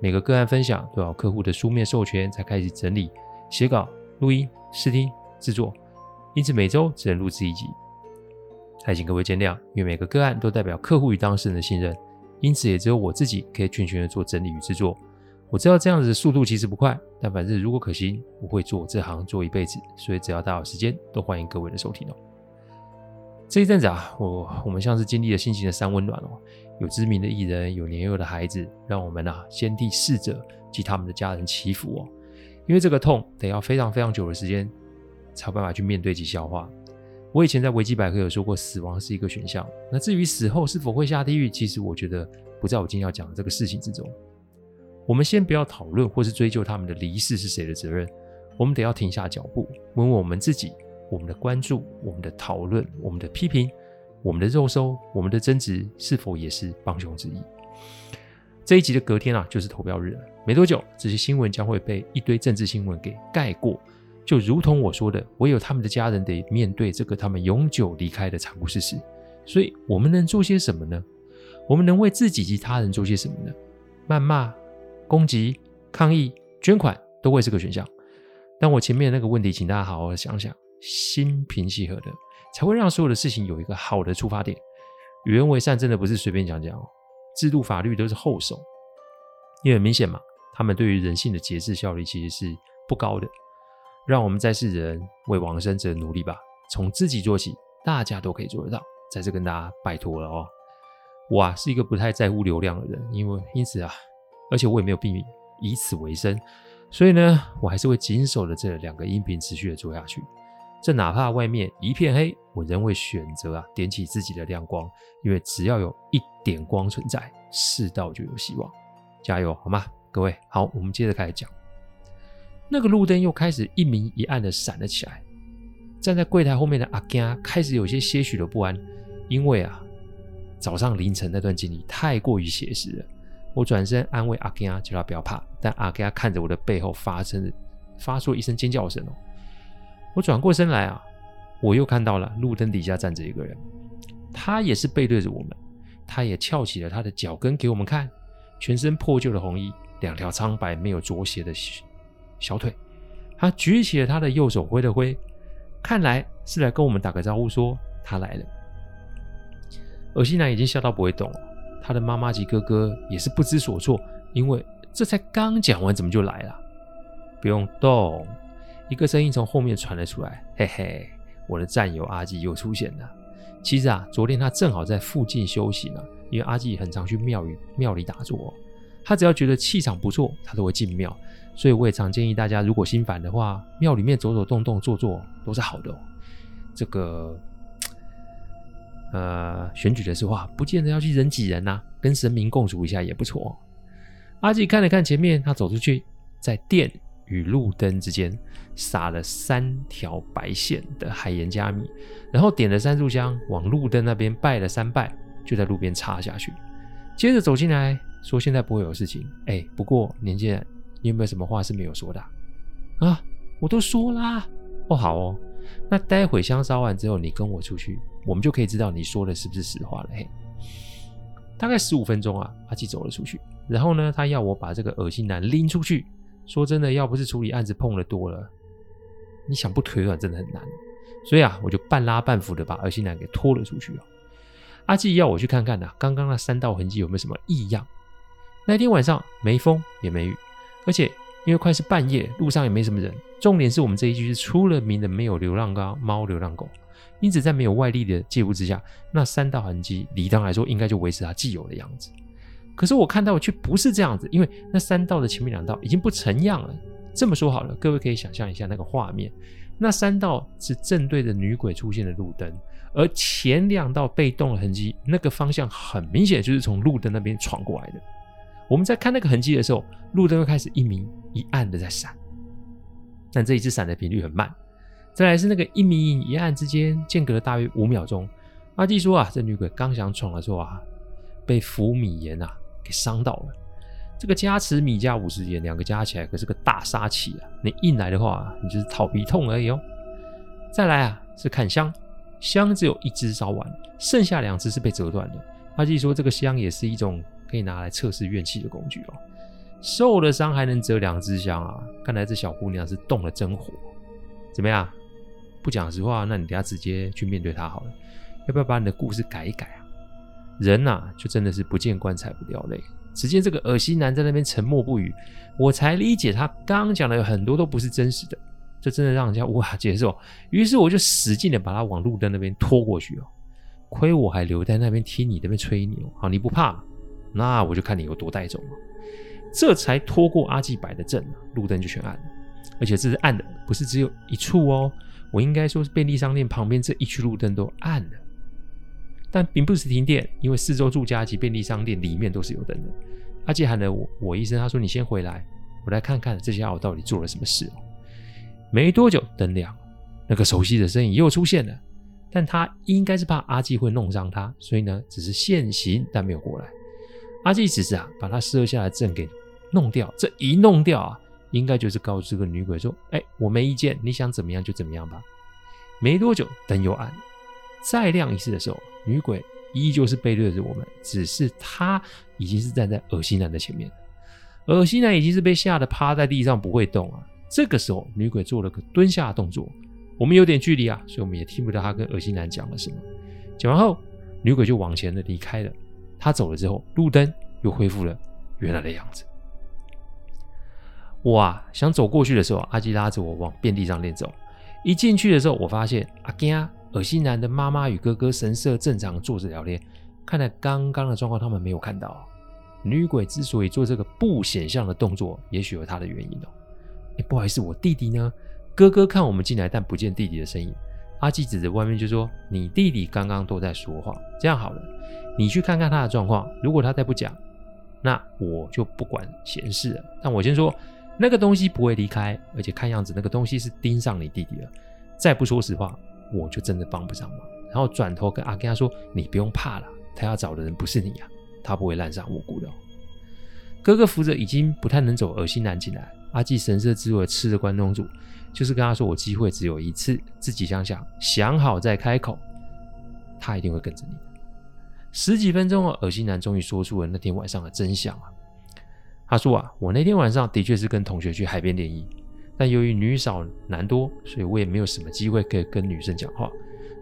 每个个案分享都要客户的书面授权才开始整理、写稿、录音、试听、制作，因此每周只能录制一集，还请各位见谅。因为每个个案都代表客户与当事人的信任，因此也只有我自己可以全权的做整理与制作。我知道这样子的速度其实不快，但反正如果可行，我会做这行做一辈子，所以只要大家有时间，都欢迎各位的收听哦。这一阵子啊，我我们像是经历了心情的三温暖哦，有知名的艺人，有年幼的孩子，让我们啊先替逝者及他们的家人祈福哦。因为这个痛得要非常非常久的时间才有办法去面对及消化。我以前在维基百科有说过，死亡是一个选项。那至于死后是否会下地狱，其实我觉得不在我今天要讲的这个事情之中。我们先不要讨论或是追究他们的离世是谁的责任，我们得要停下脚步，问问我们自己。我们的关注、我们的讨论、我们的批评、我们的肉搜、我们的增值，是否也是帮凶之一？这一集的隔天啊，就是投票日了。没多久，这些新闻将会被一堆政治新闻给盖过。就如同我说的，唯有他们的家人得面对这个他们永久离开的残酷事实。所以，我们能做些什么呢？我们能为自己及他人做些什么呢？谩骂、攻击、抗议、捐款，都会是个选项。但我前面那个问题，请大家好好想想。心平气和的，才会让所有的事情有一个好的出发点。与人为善，真的不是随便讲讲哦。制度法律都是后手，因为很明显嘛，他们对于人性的节制效率其实是不高的。让我们在世人为往生者努力吧，从自己做起，大家都可以做得到。在这跟大家拜托了哦。我啊是一个不太在乎流量的人，因为因此啊，而且我也没有病以此为生，所以呢，我还是会谨守着这两个音频持续的做下去。这哪怕外面一片黑，我仍会选择啊点起自己的亮光，因为只要有一点光存在，世道就有希望。加油，好吗？各位，好，我们接着开始讲。那个路灯又开始一明一暗的闪了起来。站在柜台后面的阿健开始有些些许的不安，因为啊，早上凌晨那段经历太过于写实了。我转身安慰阿健，叫他不要怕，但阿健看着我的背后发生，发出了一声尖叫声哦。我转过身来啊，我又看到了路灯底下站着一个人，他也是背对着我们，他也翘起了他的脚跟给我们看，全身破旧的红衣，两条苍白没有着鞋的小腿，他举起了他的右手挥了挥，看来是来跟我们打个招呼，说他来了。恶心男已经吓到不会动了，他的妈妈及哥哥也是不知所措，因为这才刚讲完，怎么就来了？不用动。一个声音从后面传了出来，嘿嘿，我的战友阿纪又出现了。其实啊，昨天他正好在附近休息呢，因为阿纪很常去庙宇庙里打坐，他只要觉得气场不错，他都会进庙。所以我也常建议大家，如果心烦的话，庙里面走走动动、坐坐都是好的哦。这个呃，选举的时候啊，不见得要去人挤人呐，跟神明共处一下也不错。阿纪看了看前面，他走出去，在店与路灯之间撒了三条白线的海盐加米，然后点了三炷香，往路灯那边拜了三拜，就在路边插下去。接着走进来说：“现在不会有事情。”哎，不过年轻人，你有没有什么话是没有说的啊？我都说啦。哦，好哦。那待会香烧完之后，你跟我出去，我们就可以知道你说的是不是实话了。嘿，大概十五分钟啊，阿纪走了出去，然后呢，他要我把这个恶心男拎出去。说真的，要不是处理案子碰的多了，你想不腿软真的很难。所以啊，我就半拉半扶的把恶心男给拖了出去哦。阿纪要我去看看呐，刚刚那三道痕迹有没有什么异样？那天晚上没风也没雨，而且因为快是半夜，路上也没什么人。重点是我们这一区是出了名的没有流浪猫、流浪狗，因此在没有外力的介入之下，那三道痕迹理当来说应该就维持它既有的样子。可是我看到的却不是这样子，因为那三道的前面两道已经不成样了。这么说好了，各位可以想象一下那个画面：那三道是正对着女鬼出现的路灯，而前两道被动的痕迹，那个方向很明显就是从路灯那边闯过来的。我们在看那个痕迹的时候，路灯又开始一明一暗的在闪，但这一次闪的频率很慢。再来是那个一明一暗之间间隔了大约五秒钟。阿弟说啊，这女鬼刚想闯的时候啊，被福米盐啊给伤到了。这个加持米加五十盐，两个加起来可是个大杀器啊！你硬来的话，你就是头皮痛而已哦。再来啊，是砍香，香只有一支烧完，剩下两支是被折断的。阿纪说，这个香也是一种。可以拿来测试怨气的工具哦。受了伤还能折两支香啊！看来这小姑娘是动了真火。怎么样？不讲实话，那你等下直接去面对她好了。要不要把你的故事改一改啊？人呐、就真的是不见棺材不掉泪。只见这个恶心男在那边沉默不语，我才理解他刚讲的有很多都不是真实的，这真的让人家无法接受。于是我就使劲的把他往路灯那边拖过去哦。亏我还留在那边听你那边吹牛，好，你不怕？那我就看你有多带种了，这才拖过阿纪摆的阵，路灯就全暗了，而且这是暗的，不是只有一处哦。我应该说是便利商店旁边这一区路灯都暗了，但并不是停电，因为四周住家及便利商店里面都是有灯的。阿纪喊了我我一声，他说：“你先回来，我来看看这家伙到底做了什么事。”没多久，灯亮了，那个熟悉的身影又出现了，但他应该是怕阿纪会弄伤他，所以呢，只是现形，但没有过来。阿纪只是啊，把他设下的阵给弄掉。这一弄掉啊，应该就是告诉这个女鬼说：“哎，我没意见，你想怎么样就怎么样吧。”没多久，灯又暗，再亮一次的时候，女鬼依旧是背对着我们，只是她已经是站在恶心男的前面。恶心男已经是被吓得趴在地上不会动啊。这个时候，女鬼做了个蹲下的动作，我们有点距离啊，所以我们也听不到她跟恶心男讲了什么。讲完后，女鬼就往前的离开了。她走了之后，路灯又恢复了原来的样子。我啊，想走过去的时候，阿纪拉着我往便利商店走。一进去的时候，我发现阿吉啊，恶心男的妈妈与哥哥神色正常坐着聊天。看来刚刚的状况他们没有看到。女鬼之所以做这个不显像的动作，也许有她的原因哦。哎，不好意思，我弟弟呢？哥哥看我们进来，但不见弟弟的身影。阿纪指着外面就说：“你弟弟刚刚都在说话，这样好了。”你去看看他的状况，如果他再不讲，那我就不管闲事了。但我先说，那个东西不会离开，而且看样子那个东西是盯上你弟弟了。再不说实话，我就真的帮不上忙。然后转头跟阿跟他说：“你不用怕了，他要找的人不是你啊，他不会滥杀无辜的。”哥哥扶着已经不太能走恶心男进来，阿纪神色自若吃着关东煮，就是跟他说：“我机会只有一次，自己想想，想好再开口，他一定会跟着你。”十几分钟后，恶心男终于说出了那天晚上的真相啊！他说啊，我那天晚上的确是跟同学去海边联谊，但由于女少男多，所以我也没有什么机会可以跟女生讲话。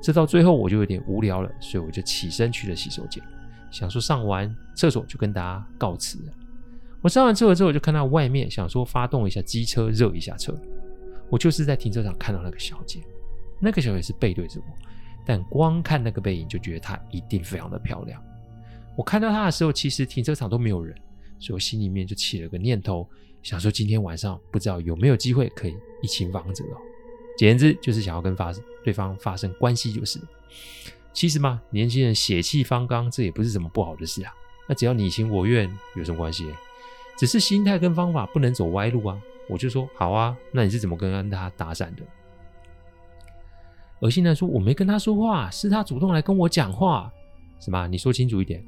这到最后我就有点无聊了，所以我就起身去了洗手间，想说上完厕所就跟大家告辞。我上完厕所之后，我就看到外面，想说发动一下机车热一下车。我就是在停车场看到那个小姐，那个小姐是背对着我。但光看那个背影，就觉得她一定非常的漂亮。我看到她的时候，其实停车场都没有人，所以我心里面就起了个念头，想说今天晚上不知道有没有机会可以一亲芳泽哦。简言之，就是想要跟发对方发生关系，就是。其实嘛，年轻人血气方刚，这也不是什么不好的事啊。那只要你情我愿，有什么关系？只是心态跟方法不能走歪路啊。我就说好啊，那你是怎么跟他搭讪的？恶心男说：“我没跟他说话，是他主动来跟我讲话。什么？你说清楚一点。”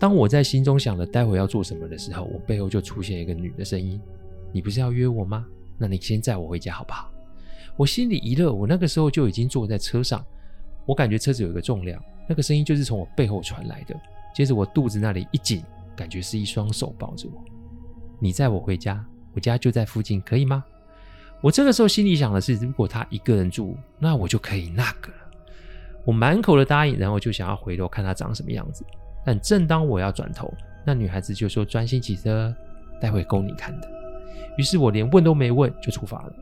当我在心中想着待会要做什么的时候，我背后就出现一个女的声音：“你不是要约我吗？那你先载我回家好不好？”我心里一乐，我那个时候就已经坐在车上，我感觉车子有一个重量，那个声音就是从我背后传来的。接着我肚子那里一紧，感觉是一双手抱着我。你载我回家，我家就在附近，可以吗？我这个时候心里想的是，如果他一个人住，那我就可以那个了。我满口的答应，然后就想要回头看他长什么样子。但正当我要转头，那女孩子就说：“专心骑车，待会供你看的。”于是我连问都没问就出发了。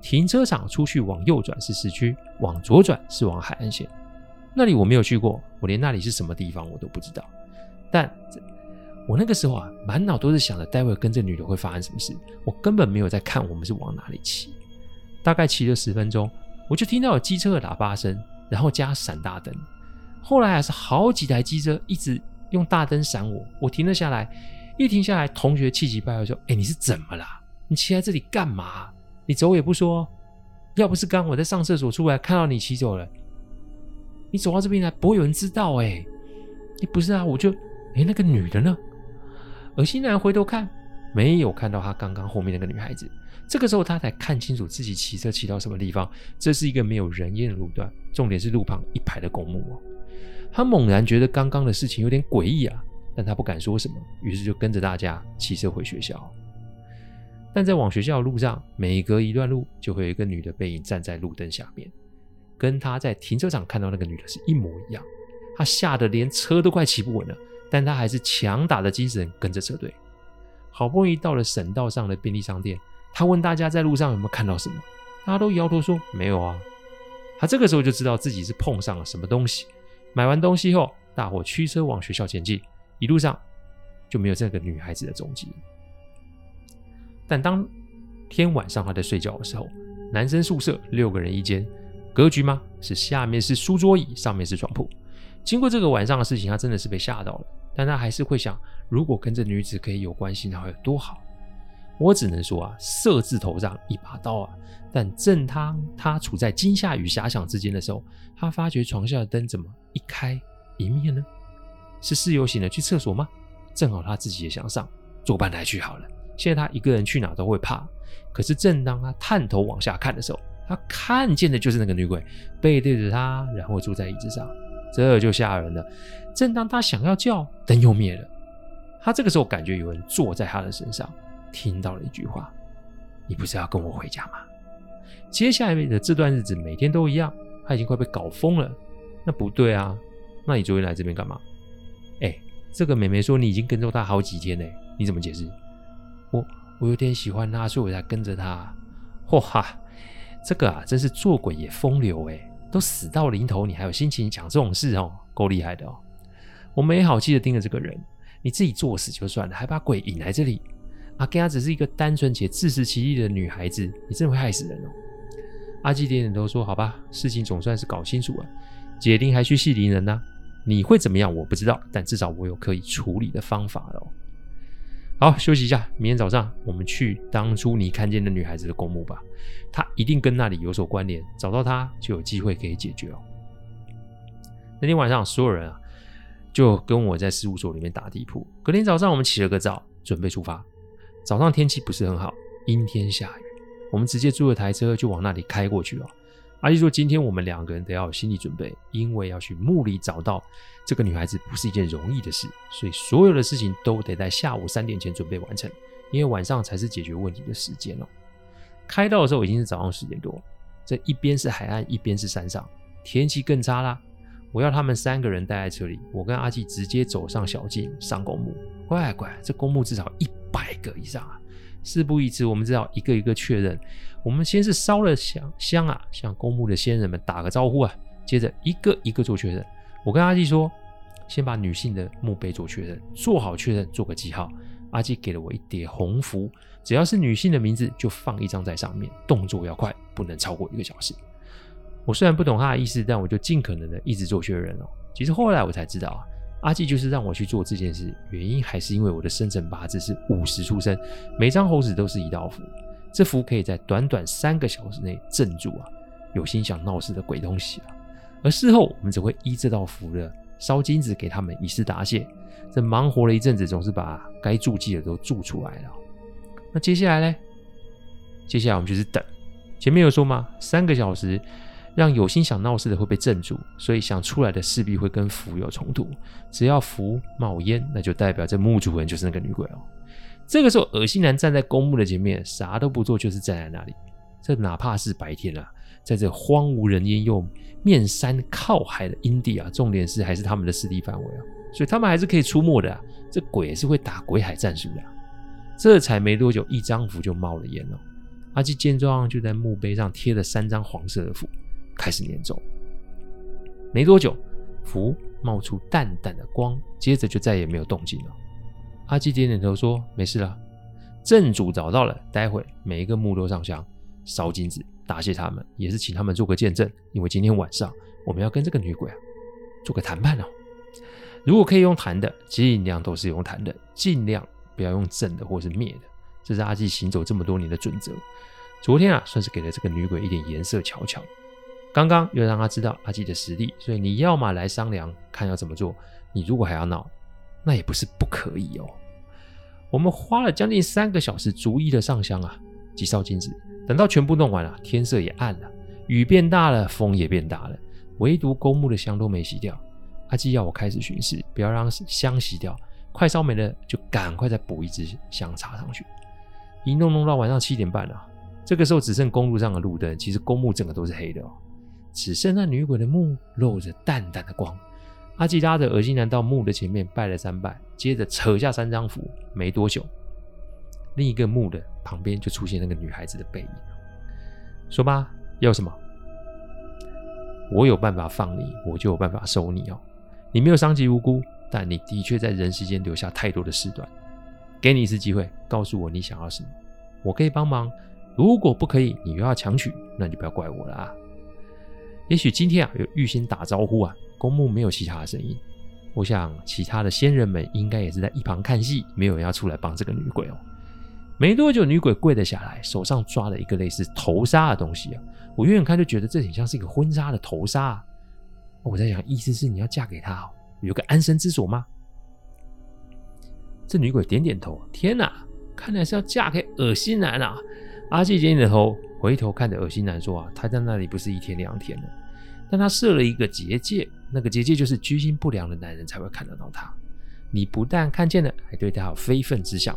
停车场出去往右转是市区，往左转是往海岸线。那里我没有去过，我连那里是什么地方我都不知道。但我那个时候啊，满脑都是想着待会跟这女的会发生什么事，我根本没有在看我们是往哪里骑。大概骑了十分钟，我就听到有机车的喇叭声，然后加闪大灯。后来还是好几台机车一直用大灯闪我，我停了下来，一停下来，同学气急败坏说：“哎，你是怎么啦？你骑在这里干嘛？你走也不说。要不是刚我在上厕所出来看到你骑走了，你走到这边来不会有人知道。哎，你不是啊？我就哎，那个女的呢？恶心男回头看，没有看到他刚刚后面那个女孩子。这个时候他才看清楚自己骑车骑到什么地方。这是一个没有人烟的路段，重点是路旁一排的公墓哦。他猛然觉得刚刚的事情有点诡异啊。”但他不敢说什么，于是就跟着大家骑车回学校。但在往学校的路上，每隔一段路就会有一个女的背影站在路灯下面，跟他在停车场看到那个女的是一模一样。他吓得连车都快骑不稳了，但他还是强打的精神跟着车队。好不容易到了省道上的便利商店，他问大家在路上有没有看到什么，大家都摇头说没有啊。他这个时候就知道自己是碰上了什么东西。买完东西后，大伙驱车往学校前进。一路上就没有这个女孩子的踪迹。但当天晚上他在睡觉的时候，男生宿舍六个人一间，格局吗？是下面是书桌椅，上面是床铺。经过这个晚上的事情，他真的是被吓到了。但他还是会想，如果跟这女子可以有关系，那会有多好？我只能说啊，色字头上一把刀啊。但正当他处在惊吓与遐想之间的时候，他发觉床下的灯怎么一开一灭呢？是室友醒了去厕所吗？正好他自己也想上，作伴来去好了。现在他一个人去哪都会怕。可是正当他探头往下看的时候，他看见的就是那个女鬼背对着他，然后坐在椅子上，这就吓人了。正当他想要叫，灯又灭了。他这个时候感觉有人坐在他的身上，听到了一句话：“你不是要跟我回家吗？”接下来的这段日子每天都一样，他已经快被搞疯了。那不对啊，那你昨天来这边干嘛？哎，这个妹妹说你已经跟着她好几天嘞，你怎么解释？我我有点喜欢她，所以我才跟着她。嚯哈，这个啊，真是做鬼也风流哎，都死到临头，你还有心情讲这种事哦，够厉害的哦。我没好气的盯着这个人，你自己作死就算了，还把鬼引来这里。阿根她只是一个单纯且自食其力的女孩子，你真的会害死人哦。阿基点点头说：“好吧，事情总算是搞清楚了，解铃还须系铃人呢。”你会怎么样？我不知道，但至少我有可以处理的方法了。好，休息一下，明天早上我们去当初你看见的女孩子的公墓吧，她一定跟那里有所关联，找到她就有机会可以解决哦。那天晚上，所有人啊就跟我在事务所里面打地铺。隔天早上，我们起了个早，准备出发。早上天气不是很好，阴天下雨，我们直接租了台车就往那里开过去了。阿基说：“今天我们两个人得要有心理准备，因为要去墓里找到这个女孩子不是一件容易的事，所以所有的事情都得在下午三点前准备完成，因为晚上才是解决问题的时间哦。”开到的时候已经是早上十点多，这一边是海岸，一边是山上，天气更差啦。我要他们三个人待在车里，我跟阿基直接走上小径上公墓。乖乖，这公墓至少一百个以上啊！事不宜迟，我们只好一个一个确认。我们先是烧了香香啊，向公墓的先人们打个招呼啊，接着一个一个做确认。我跟阿基说，先把女性的墓碑做确认，做好确认，做个记号。阿基给了我一叠红符，只要是女性的名字就放一张在上面，动作要快，不能超过一个小时。我虽然不懂他的意思，但我就尽可能的一直做确认哦。其实后来我才知道啊，阿基就是让我去做这件事，原因还是因为我的生辰八字是午时出生，每张猴子都是一道符。这符可以在短短三个小时内镇住啊，有心想闹事的鬼东西啊。而事后我们只会依这道符的烧金子给他们以示答谢。这忙活了一阵子，总是把该注记的都注出来了。那接下来呢？接下来我们就是等。前面有说吗？三个小时让有心想闹事的会被镇住，所以想出来的势必会跟符有冲突。只要符冒烟，那就代表这墓主人就是那个女鬼哦。这个时候，恶心男站在公墓的前面，啥都不做，就是站在那里。这哪怕是白天啊，在这荒无人烟又面山靠海的阴地啊，重点是还是他们的势力范围啊，所以他们还是可以出没的啊。这鬼是会打鬼海战术的。这才没多久，一张符就冒了烟了。阿基见状，就在墓碑上贴了三张黄色的符，开始念咒。没多久，符冒出淡淡的光，接着就再也没有动静了。阿基点点头说：“没事了，正主找到了。待会每一个墓都上香，烧金子，答谢他们，也是请他们做个见证。因为今天晚上我们要跟这个女鬼啊做个谈判哦。如果可以用谈的，尽量都是用谈的，尽量不要用正的或是灭的，这是阿基行走这么多年的准则。昨天啊，算是给了这个女鬼一点颜色瞧瞧。刚刚又让他知道阿纪的实力，所以你要么来商量看要怎么做，你如果还要闹，那也不是不可以哦。我们花了将近三个小时，逐一的上香啊，几烧金纸。等到全部弄完了，天色也暗了，雨变大了，风也变大了，唯独公墓的香都没熄掉。阿纪要我开始巡视，不要让香熄掉。快烧没了，就赶快再补一支香插上去。一弄弄到晚上七点半了，这个时候只剩公路上的路灯，其实公墓整个都是黑的哦，只剩那女鬼的墓露着淡淡的光。阿吉拉着恶心男到墓的前面拜了三拜，接着扯下三张符，没多久，另一个墓的旁边就出现那个女孩子的背影。说吧，要什么？我有办法放你，我就有办法收你哦。你没有伤及无辜，但你的确在人世间留下太多的事端。给你一次机会，告诉我你想要什么，我可以帮忙。如果不可以，你又要强取，那你就不要怪我了啊。也许今天啊，有预先打招呼啊。公墓没有其他的声音，我想其他的先人们应该也是在一旁看戏，没有人要出来帮这个女鬼哦。没多久，女鬼跪了下来，手上抓了一个类似头纱的东西啊。我远远看就觉得这很像是一个婚纱的头纱啊。我在想，意思是你要嫁给他哦，有个安身之所吗？这女鬼点点头，天哪，看来是要嫁给恶心男啊！阿纪点点头，回头看着恶心男说啊，他在那里不是一天两天了。但他设了一个结界，那个结界就是居心不良的男人才会看得到他。你不但看见了，还对他有非分之想。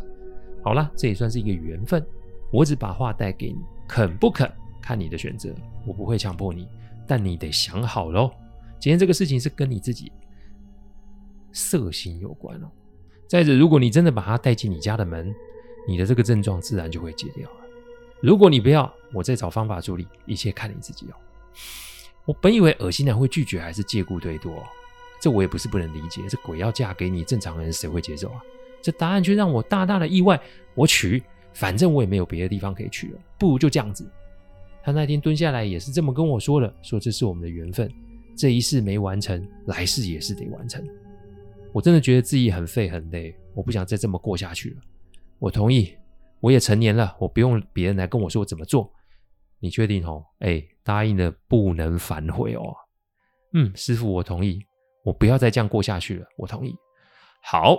好了，这也算是一个缘分。我只把话带给你，肯不肯看你的选择。我不会强迫你，但你得想好喽。今天这个事情是跟你自己色心有关哦。再者，如果你真的把他带进你家的门，你的这个症状自然就会解掉了。如果你不要，我再找方法处理，一切看你自己哦。我本以为恶心男会拒绝，还是借故推脱，这我也不是不能理解。这鬼要嫁给你，正常人谁会接受啊？这答案却让我大大的意外。我娶，反正我也没有别的地方可以去了，不如就这样子。他那天蹲下来也是这么跟我说的，说这是我们的缘分，这一世没完成，来世也是得完成。我真的觉得自己很废很累，我不想再这么过下去了。我同意，我也成年了，我不用别人来跟我说怎么做。你确定哦？哎，答应了不能反悔哦。嗯，师傅，我同意。我不要再这样过下去了。我同意。好，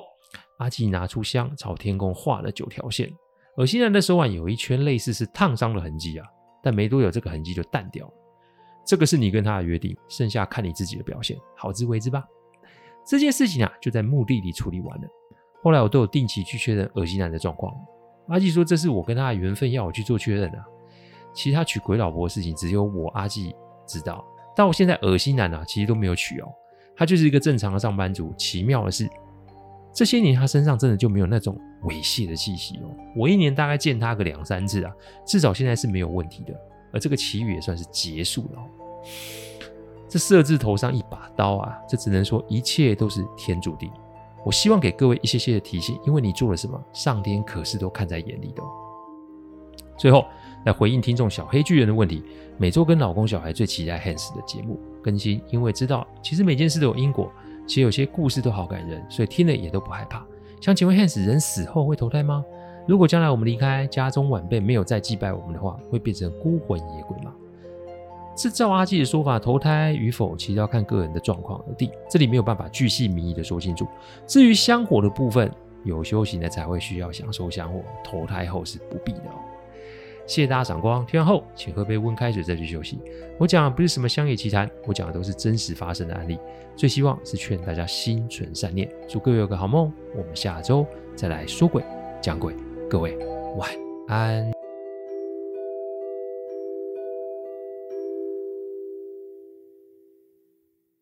阿纪拿出香，朝天空画了九条线。恶心男的手腕有一圈类似是烫伤的痕迹啊，但没多久这个痕迹就淡掉了。这个是你跟他的约定，剩下看你自己的表现，好自为之吧。这件事情啊，就在墓地里处理完了。后来我都有定期去确认恶心男的状况。阿纪说这是我跟他的缘分，要我去做确认的啊。其实他娶鬼老婆的事情，只有我阿纪知道。但我现在恶心男啊，其实都没有娶哦。他就是一个正常的上班族。奇妙的是，这些年他身上真的就没有那种猥亵的气息哦。我一年大概见他个两三次啊，至少现在是没有问题的。而这个奇遇也算是结束了哦。这色字头上一把刀啊，这只能说一切都是天注定。我希望给各位一些些的提醒，因为你做了什么，上天可是都看在眼里的。最后。来回应听众小黑巨人的问题，每周跟老公小孩最期待 Hans 的节目更新，因为知道其实每件事都有因果，且有些故事都好感人，所以听了也都不害怕。想请问 Hans，人死后会投胎吗？如果将来我们离开，家中晚辈没有再祭拜我们的话，会变成孤魂野鬼吗？是照阿纪的说法，投胎与否其实要看个人的状况而定，这里没有办法巨细靡遗的说清楚。至于香火的部分，有修行的才会需要享受香火，投胎后是不必的哦。谢谢大家赏光，听完后请喝杯温开水再去休息。我讲的不是什么乡野奇谈，我讲的都是真实发生的案例。最希望是劝大家心存善念，祝各位有个好梦。我们下周再来说鬼讲鬼，各位晚安。